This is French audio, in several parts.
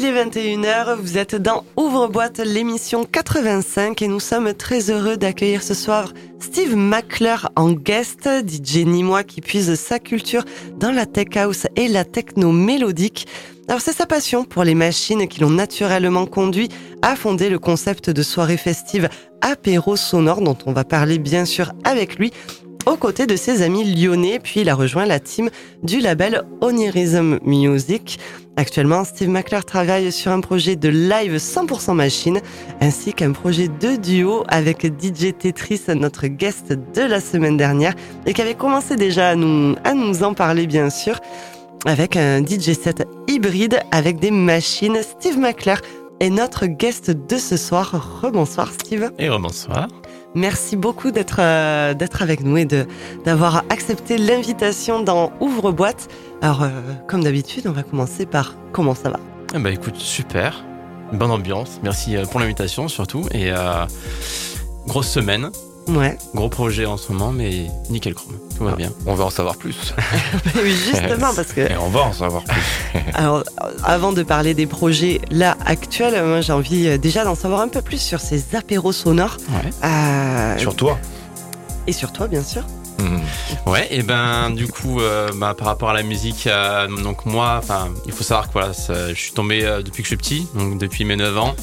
Il est 21h, vous êtes dans Ouvre-boîte, l'émission 85 et nous sommes très heureux d'accueillir ce soir Steve Mackler en guest, DJ Nîmois qui puise sa culture dans la tech house et la techno mélodique. Alors c'est sa passion pour les machines qui l'ont naturellement conduit à fonder le concept de soirée festive apéro sonore dont on va parler bien sûr avec lui aux côtés de ses amis lyonnais, puis il a rejoint la team du label Onirism Music. Actuellement, Steve McClure travaille sur un projet de live 100% machine, ainsi qu'un projet de duo avec DJ Tetris, notre guest de la semaine dernière, et qui avait commencé déjà à nous, à nous en parler bien sûr, avec un DJ set hybride avec des machines. Steve McClure est notre guest de ce soir. Rebonsoir Steve. Et rebonsoir. Merci beaucoup d'être euh, d'être avec nous et d'avoir accepté l'invitation dans Ouvre boîte. Alors euh, comme d'habitude, on va commencer par comment ça va? Eh ben écoute, super. Bonne ambiance. Merci euh, pour l'invitation surtout et grosse semaine. Ouais. Gros projet en ce moment, mais nickel chrome. Tout va ah, bien. On va en savoir plus. oui, justement, parce que. Et on va en savoir plus. Alors, avant de parler des projets là actuels, moi j'ai envie euh, déjà d'en savoir un peu plus sur ces apéros sonores. Ouais. Euh... Sur toi. Et sur toi, bien sûr. Mmh. Ouais, et ben du coup, euh, bah, par rapport à la musique, euh, donc moi, enfin, il faut savoir que voilà, je suis tombé depuis que je suis petit, donc depuis mes 9 ans.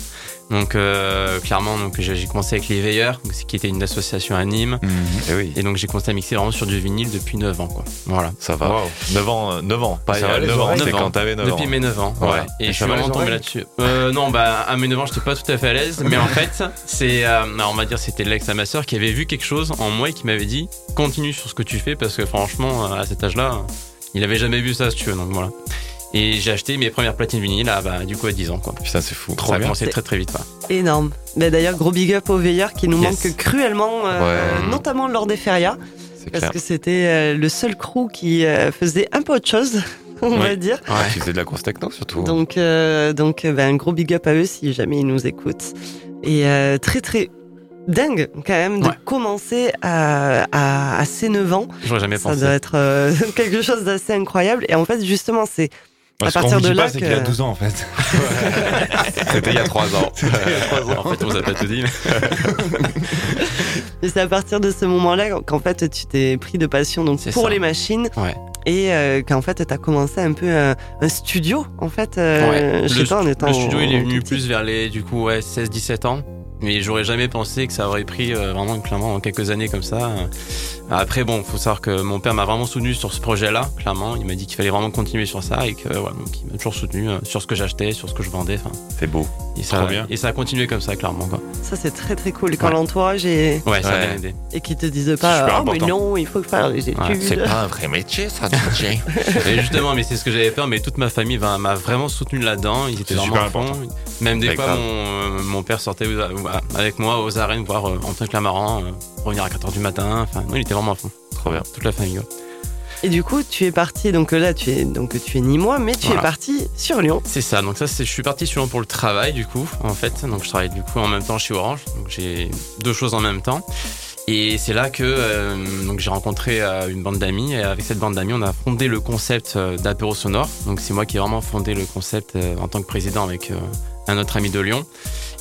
Donc euh, clairement, donc j'ai commencé avec les Veilleurs, qui était une association à Nîmes. Mhm. et, oui. et, donc j'ai commencé à mixer vraiment sur du vinyle depuis 9 ans. Quoi. Voilà. Ça va. 9 ans, 9 ans. Pas 9 ans, c'est quand t'avais 9 ans. Depuis mes 9 ans. Ouais. Et, je suis vraiment tombé là-dessus. Euh, non, bah à mes 9 ans, j'étais pas tout à fait à l'aise. mais en fait, c'est, euh, on va dire, c'était l'ex à ma soeur qui avait vu quelque chose en moi et qui m'avait dit continue sur ce que tu fais parce que franchement, à cet âge-là, il avait jamais vu ça, si tu veux. Donc voilà. Et j'ai acheté mes premières platines vinyle à, bah, du coup à 10 ans. Quoi. Putain, c'est fou. Trop ça a commencé très très vite. Quoi. Énorme. Mais d'ailleurs, gros big up aux veilleurs qui nous manquent cruellement, euh, notamment lors des férias. Parce que c'était euh, le seul crew qui euh, faisait un peu autre chose. On va dire. Ouais. Qui faisait de la grosse techno surtout. Donc, donc ben, un gros big up à eux si jamais ils nous écoutent. Et très très dingue quand même de commencer à, à, à, ces 9 ans. J'aurais jamais Ça pensé. doit être quelque chose d'assez incroyable. Et en fait, justement, c'est à partir de là, c'est qu'il y a 12 ans en fait. C'était il y a 3 ans. En fait, on vous a pas tout dit. Mais c'est à partir de ce moment-là qu'en fait, tu t'es pris de passion donc pour les machines. Ouais. Et euh, qu'en fait, tu as commencé un peu un, un studio, en fait, euh, ouais. chez le, toi, en étant. Le studio, il est venu plus vers les, du coup, ouais, 16-17 ans. Mais j'aurais jamais pensé que ça aurait pris euh, vraiment clairement quelques années comme ça. Après bon, faut savoir que mon père m'a vraiment soutenu sur ce projet-là, clairement. Il m'a dit qu'il fallait vraiment continuer sur ça et que voilà, donc il m'a toujours soutenu euh, sur ce que j'achetais, sur ce que je vendais. Enfin, c'est beau. Et ça, Trop bien. et ça a continué comme ça, clairement. Quoi. Ça c'est très très cool. Quand ouais. l'entourage est ouais, ça a bien aidé. et qu'ils te disent pas oh mais non, il faut faire les études. Ouais, c'est pas un vrai métier ça, DJ. et justement, mais c'est ce que j'avais peur. Mais toute ma famille m'a vraiment soutenu là-dedans. Ils étaient vraiment. Même des fois, mon, mon, père sortait avec moi aux arènes voir euh, Antoine Clamaran euh, revenir à 4h du matin. Enfin, non, il était vraiment à fond. Trop bien. Toute la famille. Ouais. Et du coup, tu es parti, donc là, tu es, donc, tu es ni moi, mais tu voilà. es parti sur Lyon. C'est ça, donc ça, je suis parti sur Lyon pour le travail, du coup, en fait. Donc je travaille du coup en même temps chez Orange, donc j'ai deux choses en même temps. Et c'est là que euh, donc j'ai rencontré euh, une bande d'amis et avec cette bande d'amis on a fondé le concept euh, d'apéro sonore. Donc c'est moi qui ai vraiment fondé le concept euh, en tant que président avec euh, un autre ami de Lyon.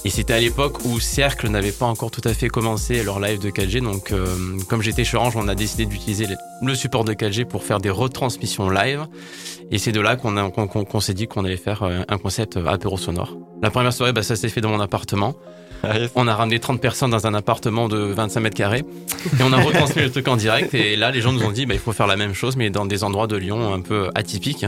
Et c'était à l'époque où Cercle n'avait pas encore tout à fait commencé leur live de 4G. Donc, euh, comme j'étais chez Orange, on a décidé d'utiliser le support de 4G pour faire des retransmissions live. Et c'est de là qu'on qu qu s'est dit qu'on allait faire euh, un concept apéro sonore. La première soirée, bah, ça s'est fait dans mon appartement. On a ramené 30 personnes dans un appartement de 25 mètres carrés et on a retransmis le truc en direct. Et là, les gens nous ont dit, bah, il faut faire la même chose, mais dans des endroits de Lyon un peu atypiques.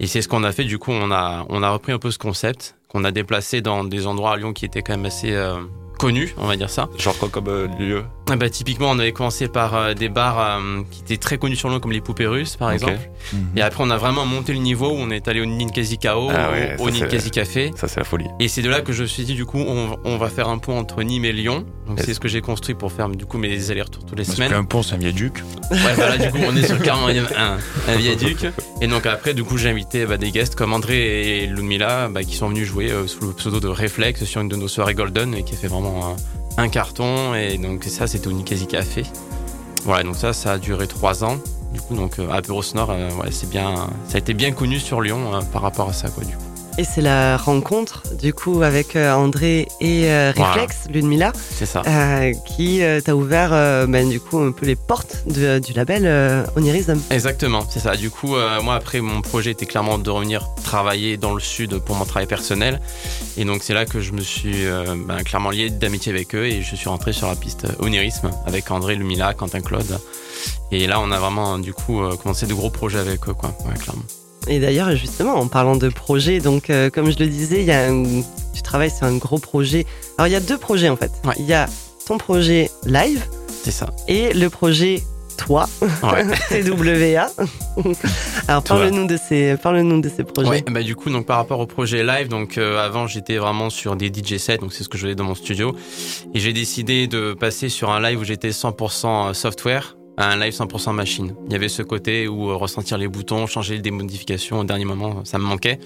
Et c'est ce qu'on a fait. Du coup, on a, on a repris un peu ce concept qu'on a déplacé dans des endroits à Lyon qui étaient quand même assez euh, connus, on va dire ça. Genre quoi comme euh, lieu? Ah bah, Typiquement, on avait commencé par euh, des bars euh, qui étaient très connus sur Lyon, comme les Poupées Russes, par okay. exemple. Mm -hmm. Et après, on a vraiment monté le niveau où on est allé au Ninkasi Kao, ah ouais, au, au Ninkasi Café. Ça, c'est la folie. Et c'est de là que je me suis dit, du coup, on, on va faire un pont entre Nîmes et Lyon. Donc, c'est ce que j'ai construit pour faire, du coup, mes allers-retours tous les Parce semaines. Un pont, c'est un viaduc. Ouais, voilà, du coup, on est sur le 41 un, un viaduc. Et donc, après, du coup, j'ai invité bah, des guests comme André et Ludmilla bah, qui sont venus jouer euh, sous le pseudo de Reflex sur une de nos soirées Golden et qui a fait vraiment un carton et donc ça c'était au Ninkasi Café. Voilà donc ça ça a duré trois ans. Du coup donc euh, Apéro Sonore euh, ouais, c'est bien ça a été bien connu sur Lyon euh, par rapport à ça quoi du coup. Et c'est la rencontre, du coup, avec euh, André et euh, Reflex, voilà. Ludmilla. C'est ça. Euh, qui euh, t'a ouvert, ben, du coup, un peu les portes de, du label Onirism. Exactement, c'est ça. Du coup, moi, après, mon projet était clairement de revenir travailler dans le sud pour mon travail personnel. Et donc, c'est là que je me suis ben, clairement lié d'amitié avec eux et je suis rentré sur la piste Onirisme avec André, Ludmilla, Quentin Claude. Et là, on a vraiment, du coup, commencé de gros projets avec eux, quoi, ouais, clairement. Et d'ailleurs, justement, en parlant de projet, donc euh, comme je le disais, il y a un, tu travailles sur un gros projet. Alors il y a deux projets en fait. Ouais. Il y a ton projet live. C'est ça. Et le projet toi, ouais. TWA. Alors parle-nous de ces, parle-nous de ces projets. Ouais, bah du coup donc par rapport au projet live, donc euh, avant j'étais vraiment sur des DJ sets, donc c'est ce que je faisais dans mon studio, et j'ai décidé de passer sur un live où j'étais 100% software un live 100% machine. Il y avait ce côté où euh, ressentir les boutons, changer des modifications au dernier moment, ça me manquait.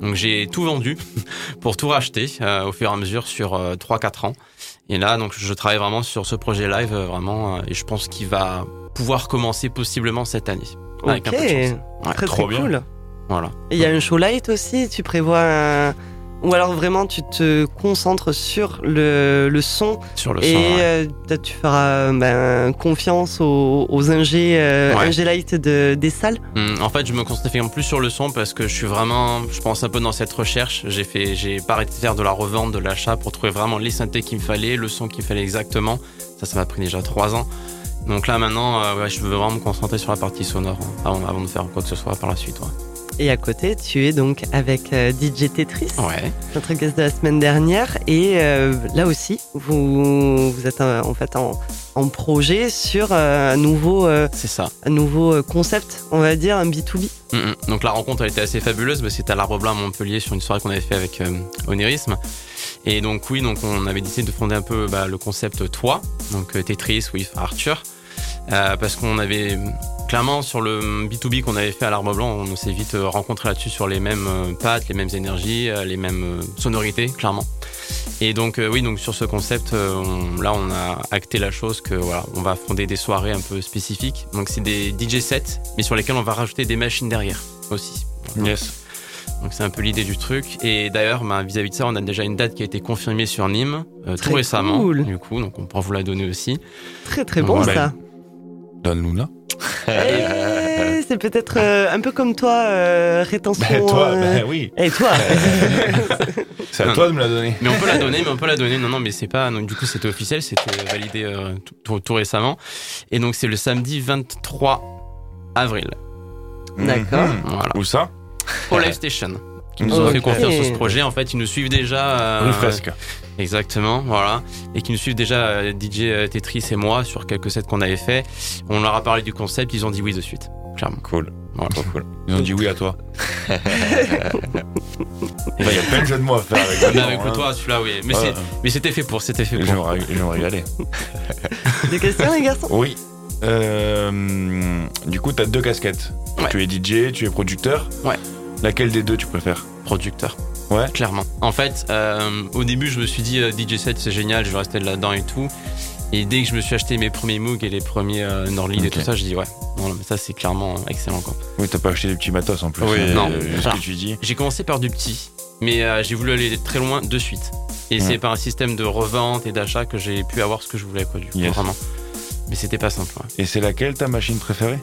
Donc j'ai tout vendu pour tout racheter euh, au fur et à mesure sur euh, 3-4 ans. Et là, donc je travaille vraiment sur ce projet live, euh, vraiment, et je pense qu'il va pouvoir commencer possiblement cette année. Avec un peu de chance. Ouais, très, trop très bien. cool. Voilà. Et il y a un show light aussi, tu prévois un... Ou alors vraiment tu te concentres sur le, le son sur le et son, ouais. euh, tu feras ben, confiance aux, aux ingé, euh, Ouais. ingé light de, des salles. Hum, En fait, je me concentre plus sur le son parce que je suis vraiment, je pense un peu dans cette recherche. J'ai fait, j'ai pas arrêté de faire de la revente, de l'achat pour trouver vraiment les synthés qu'il me fallait, le son qu'il me fallait exactement. Ça, ça m'a pris déjà trois ans. Donc là, maintenant, euh, ouais, je veux vraiment me concentrer sur la partie sonore hein, avant, avant de faire quoi que ce soit par la suite. Et à côté, tu es donc avec euh, DJ Tetris, Ouais. notre guest de la semaine dernière. Et euh, là aussi, vous, vous êtes euh, en fait en, en projet sur un nouveau, ça. un nouveau concept, on va dire, un B2B. Mm, mm. Donc la rencontre a été assez fabuleuse, mais c'était à l'Arbre Blanc à Montpellier sur une soirée qu'on avait fait avec Onirisme. Et donc oui, donc on avait décidé de fonder un peu bah, le concept Toi, donc Tetris with Arthur, parce qu'on avait clairement sur le B2B qu'on avait fait à l'Arbre Blanc, on s'est vite euh, rencontré là-dessus sur les mêmes euh, pattes, les mêmes énergies, euh, les mêmes sonorités, clairement. Et donc euh, oui, donc sur ce concept, euh, on- là on a acté la chose que voilà, on va fonder des soirées un peu spécifiques. Donc c'est des DJ sets, mais sur lesquels on va rajouter des machines derrière aussi. Yes. Donc c'est un peu l'idée du truc. Et d'ailleurs, bah, vis-à-vis de ça, on a déjà une date qui a été confirmée sur Nîmes euh, Très tout récemment. cool. Du coup, donc on pourra vous la donner aussi. Très très bon ça. Donne-nous Eh, c'est peut-être euh, un peu comme toi, euh, rétention. Bah, toi, euh, bah oui. Et toi C'est à Non. toi de me la donner. Mais on peut la donner, mais on peut la donner. Non, non, mais c'est pas. Donc du coup, c'était officiel, c'était validé euh, tout, récemment. Et donc c'est le samedi 23 avril. D'accord. Mhm. Voilà. Où ça Au Live Station. Qui nous ont fait confiance sur ce projet. En fait, ils nous suivent déjà. euh, Rue Fresque. Exactement, voilà. Et qui nous suivent déjà euh, DJ euh, Tetris et moi sur quelques sets qu'on avait fait. On leur a parlé du concept, ils ont dit oui de suite. Clairement. Cool. Voilà. Trop cool. Ils ont dit oui à toi. Il y a plein de jeux de mots à faire avec toi, avec le hein. toi, celui-là, oui. Mais c'était fait pour, c'était fait pour. je vais régaler. Des questions, les garçons? Oui. Euh, du coup, tu as deux casquettes. Ouais. Tu es DJ, tu es producteur. Ouais. Laquelle des deux tu préfères? Producteur. Ouais. Clairement. En fait, euh, au début, je me suis dit euh, DJ set, c'est génial, je vais rester là-dedans et tout. Et dès que je me suis acheté mes premiers Moog et les premiers euh, Norlead et tout ça, je dis ouais, non, mais ça c'est clairement excellent quoi. Oui, t'as pas acheté des petits matos en plus. Oui, hein, non. euh, ce que tu dis. J'ai commencé par du petit, mais euh, j'ai voulu aller très loin de suite. Et Ouais. c'est par un système de revente et d'achat que j'ai pu avoir ce que je voulais, quoi, du coup, Yes. vraiment. Mais c'était pas simple, ouais. Et c'est laquelle ta machine préférée?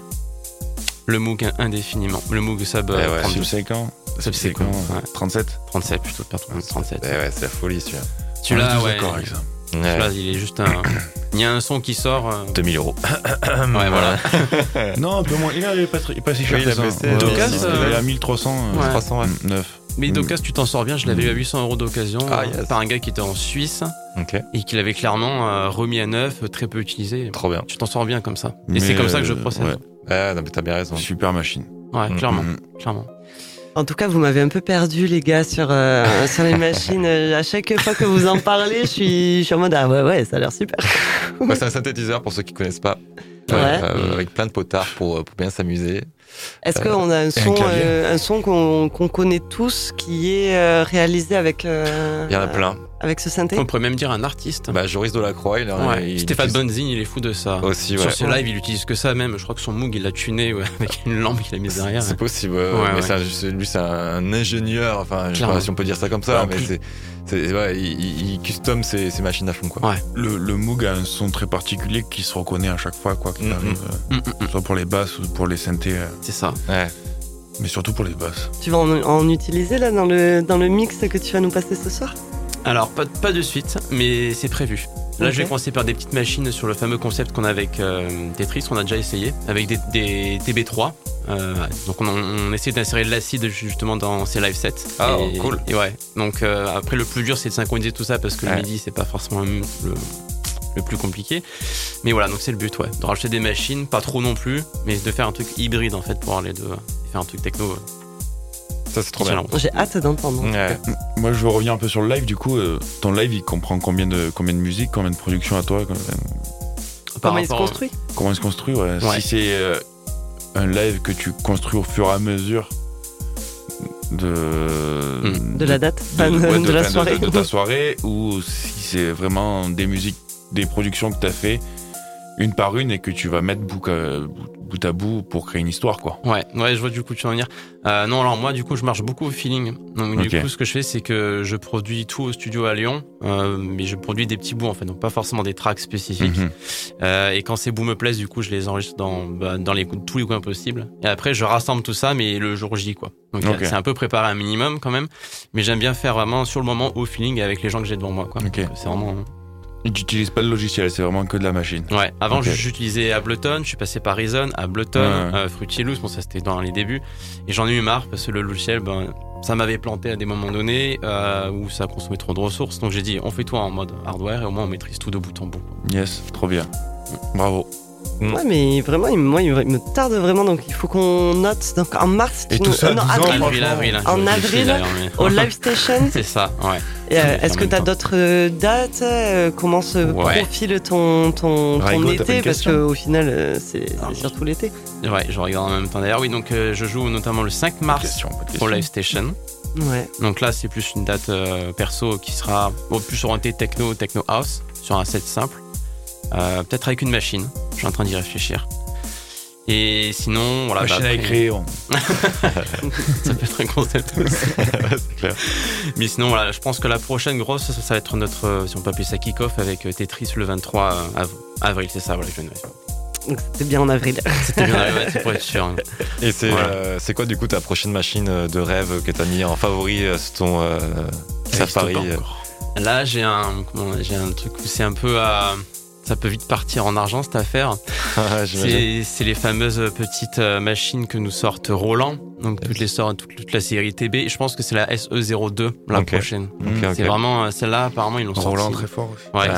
Le Moog indéfiniment. Le Moog Sub Eh ouais, euh, 32. Subséquent Subséquent, Subséquent, ouais. 37 37 plutôt, pardon, 37. Eh ouais, c'est la folie celui-là. Celui-là, ouais. d'accord avec ça. Celui-là, Ouais. il est juste un. Il y a un son qui sort. euh, 2000 euros. Ouais, voilà. Non, un peu moins. Il est pas, très- il est pas si cher Oui, que il a ça. baissé, Ouais, Docas, il euh, est à 1300. euh, Ouais. 300, ouais. 9. Mais Mm. Docas, tu t'en sors bien. Je l'avais eu à 800 euros d'occasion Ah, euh, yes. par un gars qui était en Suisse Ok. et qui l'avait clairement euh, remis à neuf, très peu utilisé. Trop bien. Tu t'en sors bien comme ça. Et Mais, c'est comme ça que je euh, procède. ouais. Ouais, Ah, non, mais t'as bien raison. Super machine. Mm, clairement, Mm. clairement. En tout cas, vous m'avez un peu perdu, les gars, sur, euh, sur les machines. Euh, À chaque fois que vous en parlez, je suis, je suis en mode Ah ouais, ouais, ça a l'air super. Bah, c'est un synthétiseur pour ceux qui connaissent pas. Ouais. Euh, avec plein de potards pour, pour bien s'amuser. Est-ce qu'on a un son, un son qu'on connaît tous qui est réalisé avec. Il y en a plein avec ce synthé On pourrait même dire un artiste. Bah, Joris Delacroix, il, ouais. il Stéphane Bonzin, il est fou de ça. Aussi, ouais. Sur ses lives, il utilise que ça même. Je crois que son Moog, il l'a tuné avec une lampe qu'il a mise derrière. C'est possible, mais lui, c'est un ingénieur. Enfin, je sais pas si on peut dire ça comme ça, mais c'est. Ouais, il, il, custom ses, ses, machines à fond quoi. Le, le, Moog a un son très particulier qui se reconnaît à chaque fois quoi qu'il mm, arrive, mm. Euh, soit pour les basses ou pour les synthés. Euh. C'est ça. Ouais. Mais surtout pour les basses. Tu vas en, en, utiliser là dans le, dans le mix que tu vas nous passer ce soir? Alors, pas, pas de suite, mais c'est prévu. Là, je vais commencer par des petites machines sur le fameux concept qu'on a avec euh, Tetris, qu'on a déjà essayé, avec des, TB3. Euh, donc, on, essaie d'insérer de l'acide justement dans ces live sets. Ah, cool. Et ouais. Donc, euh, après, le plus dur, c'est de synchroniser tout ça parce que le MIDI, c'est pas forcément le, le, plus compliqué. Mais voilà, donc c'est le but, ouais. De rajouter des machines, pas trop non plus, mais de faire un truc hybride en fait pour aller de faire un truc techno ça, c'est trop bien. J'ai hâte d'entendre. Moi, je reviens un peu sur le live. Du coup, euh, ton live, il comprend combien de, combien de musique, combien de production à toi Comment il se construit Comment il se construit, ouais. Si c'est euh, un live que tu construis au fur et à mesure de. De, la date de, la soirée. De, ta soirée, ou si c'est vraiment des musiques, des productions que tu as fait une par une et que tu vas mettre bout à, bout à bout pour créer une histoire, quoi. Ouais, ouais, je vois du coup tu vas venir. Euh, non, alors moi, du coup, je marche beaucoup au feeling. Donc, du coup, ce que je fais, c'est que je produis tout au studio à Lyon, euh, mais je produis des petits bouts, en fait, donc pas forcément des tracks spécifiques. Mhm. euh, et quand ces bouts me plaisent, du coup, je les enregistre dans, bah, dans les, tous les coins possibles. Et après, je rassemble tout ça, mais le jour J, quoi. Donc, c'est un peu préparé un minimum quand même. Mais j'aime bien faire vraiment sur le moment au feeling avec les gens que j'ai devant moi, quoi. C'est vraiment tu n'utilises pas le logiciel, c'est vraiment que de la machine. Ouais, avant j'utilisais Ableton, je suis passé par Reason, Ableton, euh, Fruity Loops, bon ça c'était dans les débuts, et j'en ai eu marre parce que le logiciel, ben, ça m'avait planté à des moments donnés euh, où ça consommait trop de ressources, donc j'ai dit on fait tout en mode hardware et au moins on maîtrise tout de bout en bout. Yes, trop bien, bravo. Mm. Ouais, mais vraiment, il, moi, il me tarde vraiment, donc il faut qu'on note. Donc en mars, Et tout ça, non, avril, avril, en avril, au Live Station. C'est ça, ouais. Euh, est-ce que tu as d'autres euh, dates euh, Comment se profile ton, ton, ton été? Parce qu'au final, c'est surtout l'été. Ouais, je regarde en même temps. D'ailleurs, oui, donc je joue notamment le 5 mars au Live Station. Ouais. Donc là, c'est plus une date perso qui sera plus orientée techno, techno house, sur un set simple. Euh, peut-être avec une machine. Je suis en train d'y réfléchir. Et sinon, voilà. Machine bah, à écrire. ça peut être un concept aussi. c'est clair. Mais sinon, voilà, je pense que la prochaine grosse, ça, va être notre, euh, si on peut appeler ça kick-off avec euh, Tetris le 23 avril, c'est ça, voilà, je donc c'était bien en avril. C'était bien en avril, c'est pour être sûr. Et c'est quoi du coup ta prochaine machine de rêve que t'as mis en favori sur ton Safari Là j'ai un, j'ai un truc où c'est un peu à ça peut vite partir en argent cette affaire. c'est les fameuses petites euh, machines que nous sortent Roland, donc toutes les sortes, toute, la série TB. Je pense que c'est la SE02 la prochaine. c'est vraiment euh, celle-là. Apparemment ils l'ont sorti. Roland très fort. Aussi. Ouais,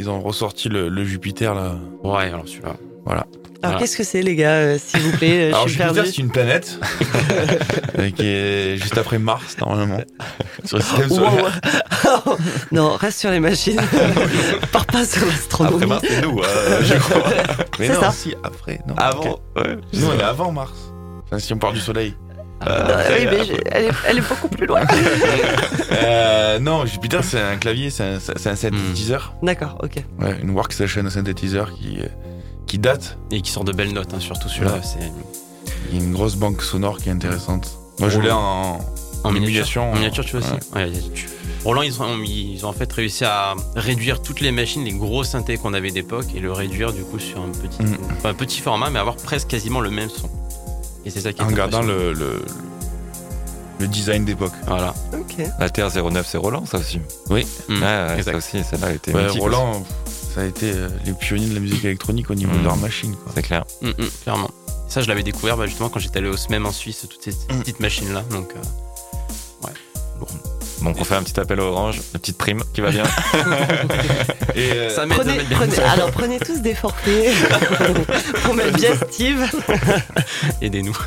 ils, ont ressorti le, Jupiter là. Ouais, alors celui-là. Voilà. Alors qu'est-ce que c'est les gars, euh, s'il vous plaît Alors Jupiter c'est une planète qui est juste après Mars normalement sur le système solaire. non, reste sur les machines. Pars pas sur l'astronomie. Après Mars c'est nous, euh, je crois. Mais non, si après. Non, avant. Ouais. Nous on est avant Mars. Enfin, si on part du Soleil. Euh, oui, mais elle, est, elle, est, beaucoup plus loin. euh, non, Jupiter, c'est un clavier, c'est un, un, synthétiseur. D'accord, ok. Ouais, une workstation synthétiseur qui, qui date. Et qui sort de belles notes, hein, surtout celui-là. Il y a une grosse banque sonore qui est intéressante. Moi, je l'ai en, en miniature. En miniature, tu vois aussi. Ouais. Roland, ils ont, ils ont en fait réussi à réduire toutes les machines, les gros synthés qu'on avait d'époque, et le réduire du coup sur un petit, mm. un petit format, mais avoir presque quasiment le même son. Et c'est ça qui est En gardant le, le, le, design d'époque. Voilà. La TR09, c'est Roland, ça aussi. Oui. Mm. ça aussi, celle-là a été. Roland ça a été euh, les pionniers de la musique électronique au niveau de leur machine. C'est clair. Mm, mm, clairement. Ça, je l'avais découvert bah, justement quand j'étais allé au SMEM en Suisse, toutes ces petites machines-là. Donc, euh, ouais. Bon. Donc on fait un petit appel à Orange, une petite prime qui va bien. Et euh, ça prenez, prenez, alors prenez tous des forfaits pour mettre bien Steve. Aidez-nous.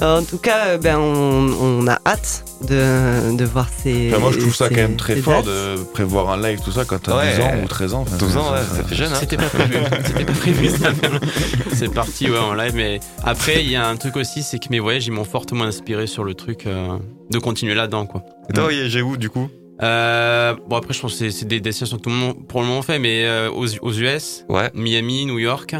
En tout cas, ben, on, on a hâte de, de voir ces. moi, je trouve ça quand même très fort de prévoir un live, tout ça, quand t'as 10 ans ou 13 ans. 12 ans, ouais, ça fait jeune. Hein. C'était pas prévu. C'était pas prévu, C'est parti, ouais, en live. Mais après, il y a un truc aussi, c'est que mes voyages, ils m'ont fortement inspiré sur le truc euh, de continuer là-dedans, quoi. Et toi, j'ai où, du coup? Euh, bon après je pense que c'est des destinations que tout le monde pour le moment fait mais euh, aux, aux US ouais. Miami New York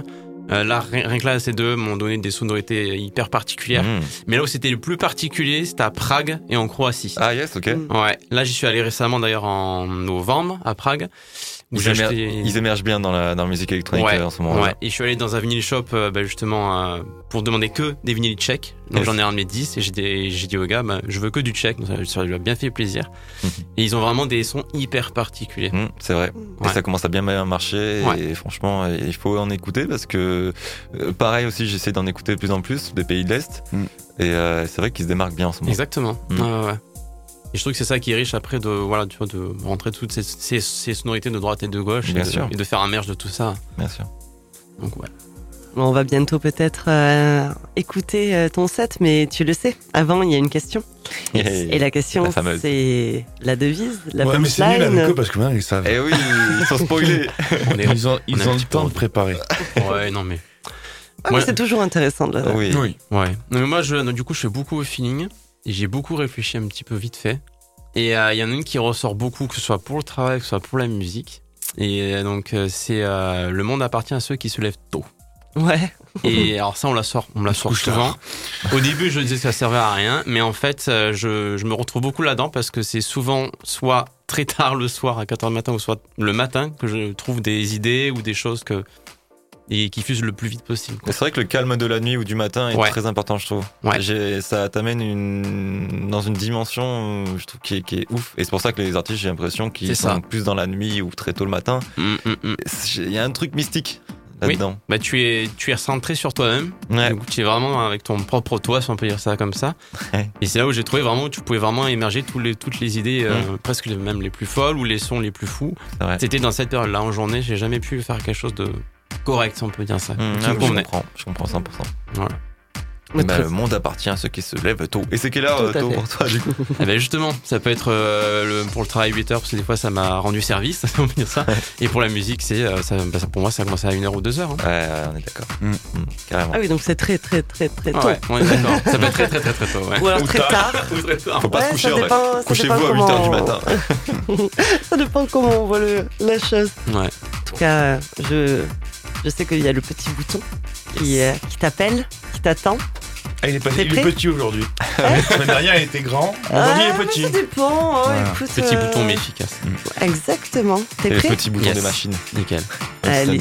euh, là, rien, que là, ces deux m'ont donné des sonorités hyper particulières. Hmm. Mais là où c'était le plus particulier, c'était à Prague et en Croatie. Ah yes, ok. Ouais. Là, j'y suis allé récemment d'ailleurs en novembre à Prague. Ils, émergent bien dans la, dans la musique électronique ouais, euh, en ce moment. Ouais. Et je suis allé dans un vinyle shop euh, bah, justement euh, pour demander que des vinyles tchèques. Donc j'en ai un de mes 10 et j'ai, dit au gars, bah, je veux que du tchèque. ça, lui a bien fait plaisir. Mhm. Et ils ont vraiment des sons hyper particuliers. Mhm, c'est vrai. Et ça commence à bien marcher. Et franchement, il faut en écouter parce que pareil aussi, j'essaie d'en écouter de plus en plus des pays de l'Est. Mhm. Et c'est vrai qu'ils se démarquent bien en ce moment. Exactement. ouais. Et je trouve que c'est ça qui est riche après de, voilà, tu vois, de rentrer toutes ces, ces, sonorités de droite et de gauche Bien et, sûr. De, et de faire un merge de tout ça. Bien sûr. Donc ouais. On va bientôt peut-être euh, écouter euh, ton set, mais tu le sais, avant il y a une question. Et la question, c'est la devise, la ouais, mais c'est nul avec eux parce que maintenant ils savent. Eh oui, ils sont spoilés. ils ont, ils ont le temps de préparer. Ouais, non mais. Ah, c'est toujours intéressant de Oui. oui. Ouais. Non, mais moi, je, du coup, je fais beaucoup au feeling. J'ai beaucoup réfléchi un petit peu vite fait. Et euh, il y en a une qui ressort beaucoup, que ce soit pour le travail, que ce soit pour la musique. Et euh, donc, euh, c'est Le monde appartient à ceux qui se lèvent tôt. Ouais. Et alors ça, on la sort, on la sort souvent. Au début, je disais que ça servait à rien, mais en fait, je, je me retrouve beaucoup là-dedans parce que c'est souvent soit très tard le soir à 4h du matin ou soit le matin que je trouve des idées ou des choses que et qui fuse le plus vite possible. C'est vrai que le calme de la nuit ou du matin est très important, je trouve. Ouais. Ça t'amène une, dans une dimension, je trouve, qui est, qui est ouf. Et c'est pour ça que les artistes, j'ai l'impression qu'ils sont plus dans la nuit ou très tôt le matin. Mm, mm, mm. Il y a un truc mystique là-dedans. Oui. Bah, tu es, tu es centré sur toi-même. Ouais. tu es vraiment avec ton propre toi, si on peut dire ça comme ça. Et c'est là où j'ai trouvé vraiment où tu pouvais vraiment émerger tous les, toutes les idées, euh, presque même les plus folles ou les sons les plus fous. C'était dans cette période-là en journée, j'ai jamais pu faire quelque chose de correct, on peut dire ça. Mmh, je, comprends, je comprends 100%. Voilà. Bah, le monde appartient à ceux qui se lèvent tôt. Et c'est quelle heure tôt pour toi du coup eh ben Justement, ça peut être euh, le, pour le travail 8 heures, parce que des fois ça m'a rendu service, on peut dire ça. Et pour la musique, c'est euh, bah, ça, pour moi ça commence à 1 heure ou 2 heures. Hein. Ouais, on est d'accord. Mmh. Mmh, carrément. Ah oui, donc c'est très très très très tôt. ouais, on est d'accord. ça peut être très très très très tôt. Ouais. Ou alors très tard. Ou très tard. Faut pas ouais, se coucher. Dépend, Couchez-vous à 8 heures du matin. ça dépend comment on voit le, la chose. Ouais. En tout cas, je je sais qu'il y a le petit bouton qui, euh, qui t'appelle, qui t'attend. Ah, il est, pas, il est petit aujourd'hui. La semaine dernière, il était grand. Aujourd'hui, ah, il est petit. Ça dépend. Oh, Voilà. écoute, Petit euh, bouton mais efficace. Exactement. T'es Et le prêt petit bouton Yes. des machines. Nickel. Allez.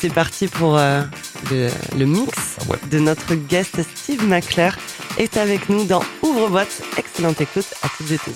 C'est parti pour euh, le, le mix Ouais. de notre guest Steve McClure est avec nous dans Ouvre-boîte. Excellente écoute à toutes et tous.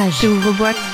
Rage. Ouvre-boîte.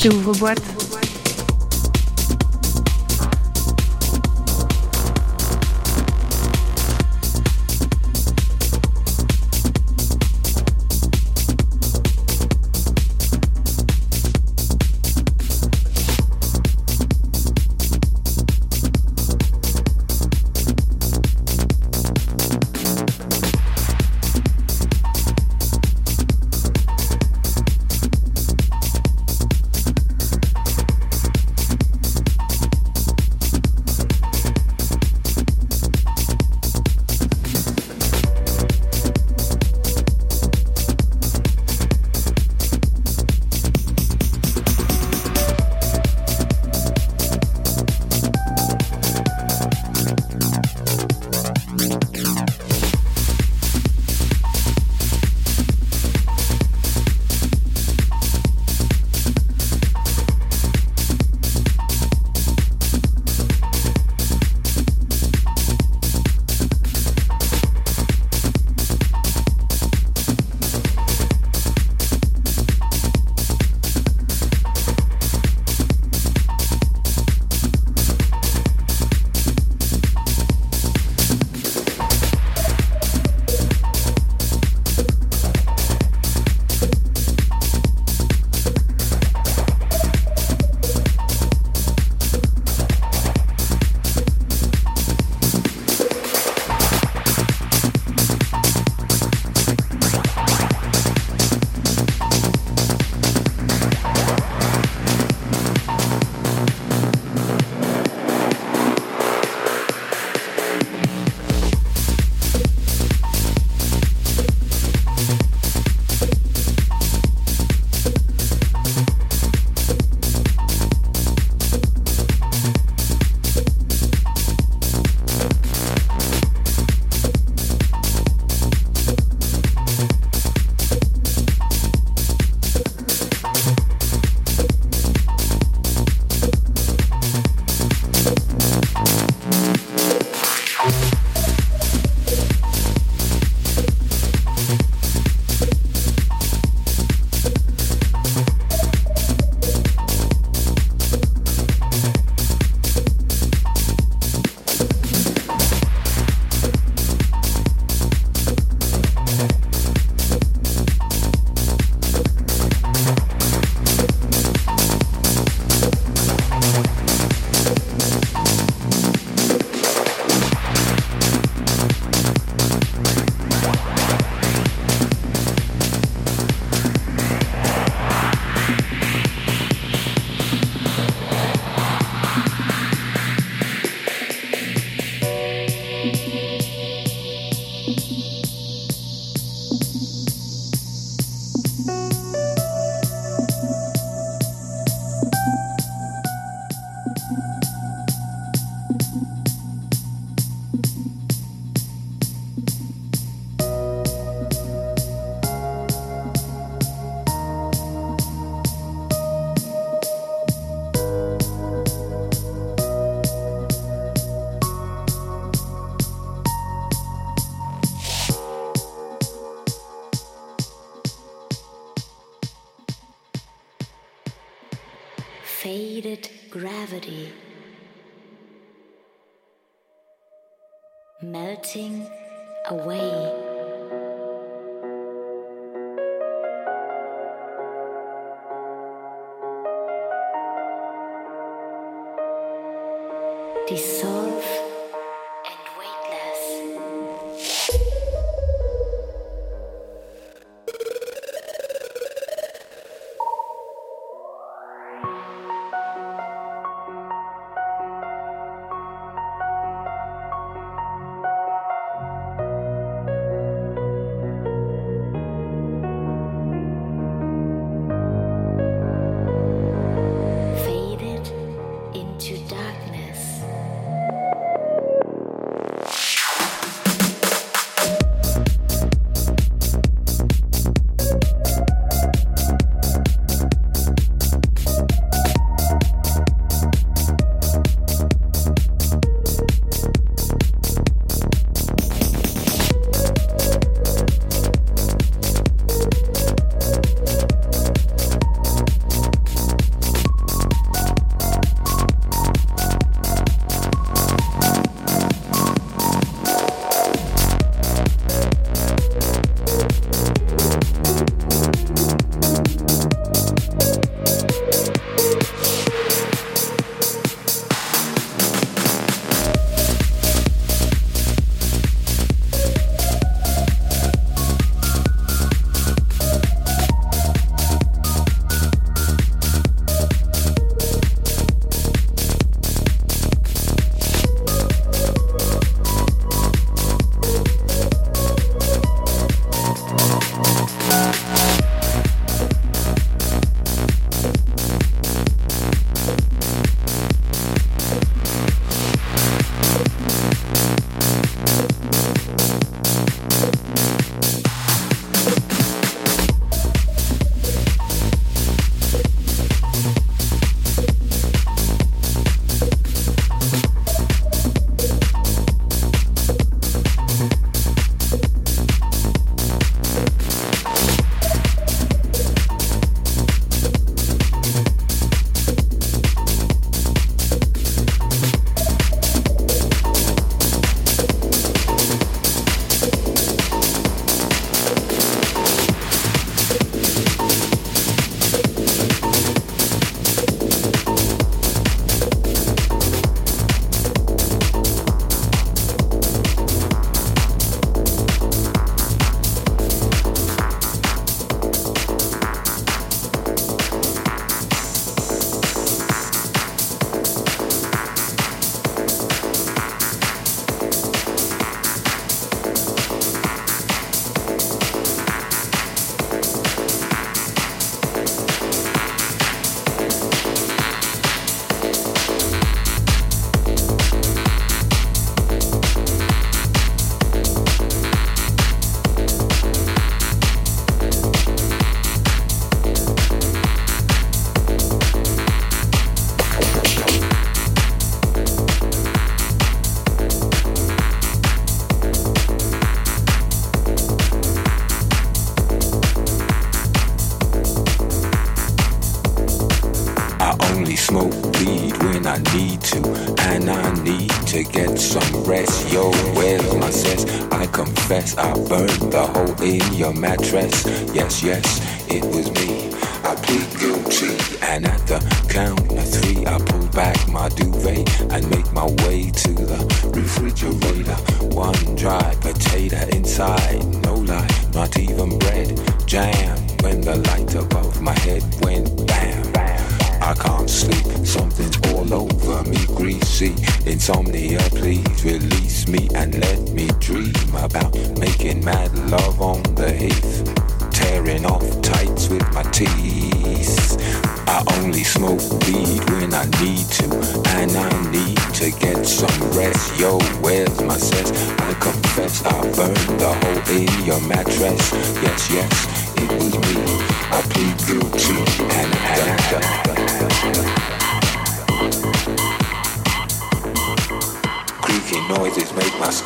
Rage. J'ouvre boîte.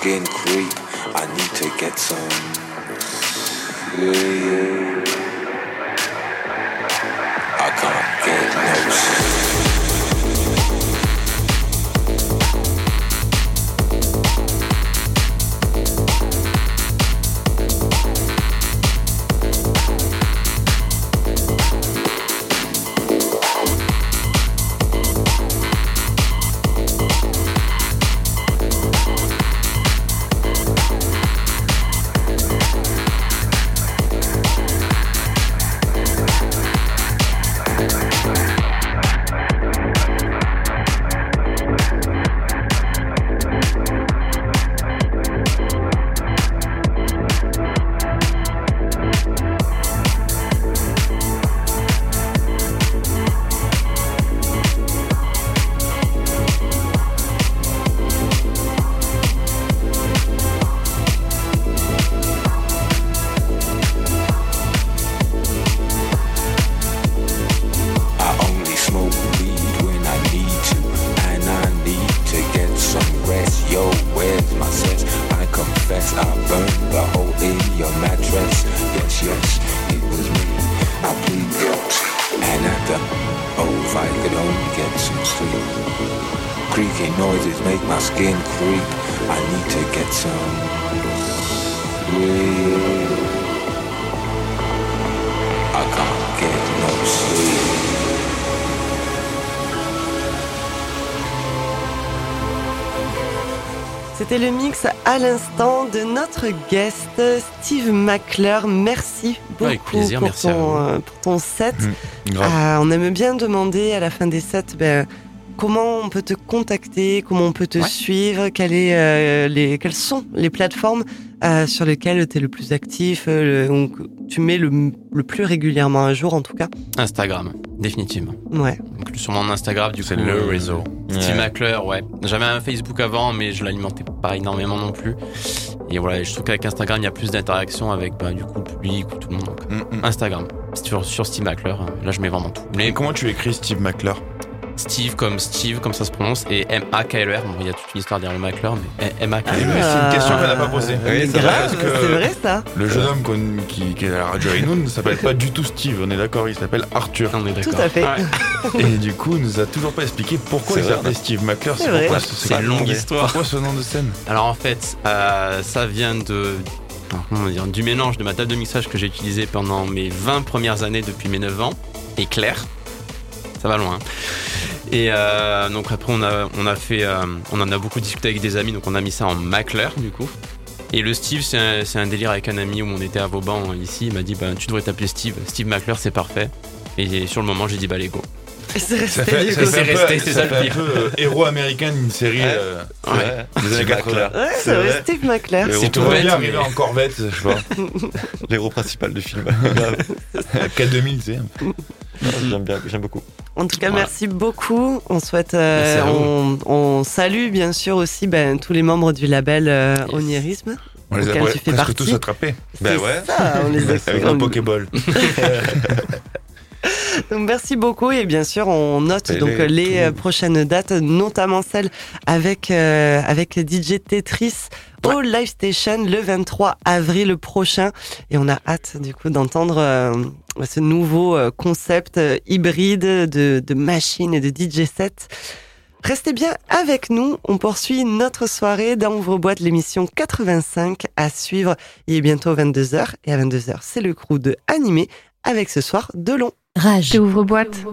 Skin creep. I need to get some sleep. À l'instant de notre guest Steve McClure. Merci beaucoup Avec plaisir, pour, merci ton, euh, pour ton set. Mmh, grave. Ah, on aime bien demander à la fin des sets ben, comment on peut te contacter, comment on peut te Ouais. suivre, quelle est, euh, les, quelles sont les plateformes euh, sur lesquelles tu es le plus actif, euh, donc, tu mets le, le plus régulièrement à jour en tout cas. Instagram, définitivement. Ouais. Donc, sur mon Instagram, du coup. C'est le euh, réseau. Steve. McClure, ouais. J'avais un Facebook avant, mais je l'alimentais pas énormément non plus. Et voilà, je trouve qu'avec Instagram, il y a plus d'interaction avec bah, du coup le public ou tout le monde. Donc, Mm, mm. Instagram, sur, sur Steve McClure, euh, là je mets vraiment tout. Mais Mais comment tu écris Steve McClure Steve comme Steve, comme ça se prononce, et M-A-K-L-E-R. Bon, il y a toute une histoire derrière le McClure, mais Eh M-A-K-L-E-R. ben, C'est une question qu'on n'a pas posée. Oui, c'est vrai ça. Le jeune homme qui, qui est à la radio avec nous ne s'appelle pas du tout Steve, on est d'accord, il s'appelle Arthur. On est d'accord. Tout à fait. Ouais. Et du coup, il nous a toujours pas expliqué pourquoi C'est il s'appelait on Steve McClure. C'est pourquoi C'est une longue histoire. Pourquoi ce nom de scène? Alors en fait, euh, ça vient de comment dire, du mélange de ma table de mixage que j'ai utilisée pendant mes 20 premières années depuis mes 9 ans et Claire. Ça va loin. Et euh, donc après on a fait euh, on en a beaucoup discuté avec des amis donc on a mis ça en McClure du coup. Et le Steve, c'est un, délire avec un ami où on était à Vauban ici. Il m'a dit bah, Tu devrais t'appeler Steve. Steve McClure, c'est parfait. Et sur le moment, j'ai dit Bah, les go. C'est resté C'est peu- resté, c'est ça ça le fait un peu euh, héros américain d'une série Ouais. euh, Ouais. des années 80. Ouais, c'est vrai, Steve McClure. C'est tout bête, bien mais- arriver en Corvette, je vois. L'héros principal du film. K2000, tu sais. J'aime bien, j'aime beaucoup. En tout cas, Voilà. merci beaucoup. On souhaite, euh, on, on salue bien sûr aussi ben, tous les membres du label euh, Yes. Onirisme. On les a presque partie. tous attrapés. Ben ouais. ça, on les a- Avec un Pokéball. Donc, merci beaucoup et bien sûr on note Et donc les- prochaines dates, notamment celle avec euh, avec DJ Tetris au Live Station le 23 avril prochain. Et on a hâte du coup d'entendre euh, ce nouveau euh, concept euh, hybride de, de machines et de DJ set. Restez bien avec nous. On poursuit notre soirée dans Ouvre-boîte, l'émission 85 à suivre. Il est bientôt 22h et à 22h, c'est le crew de Animé avec ce soir de Rage. Ouvre-boîte.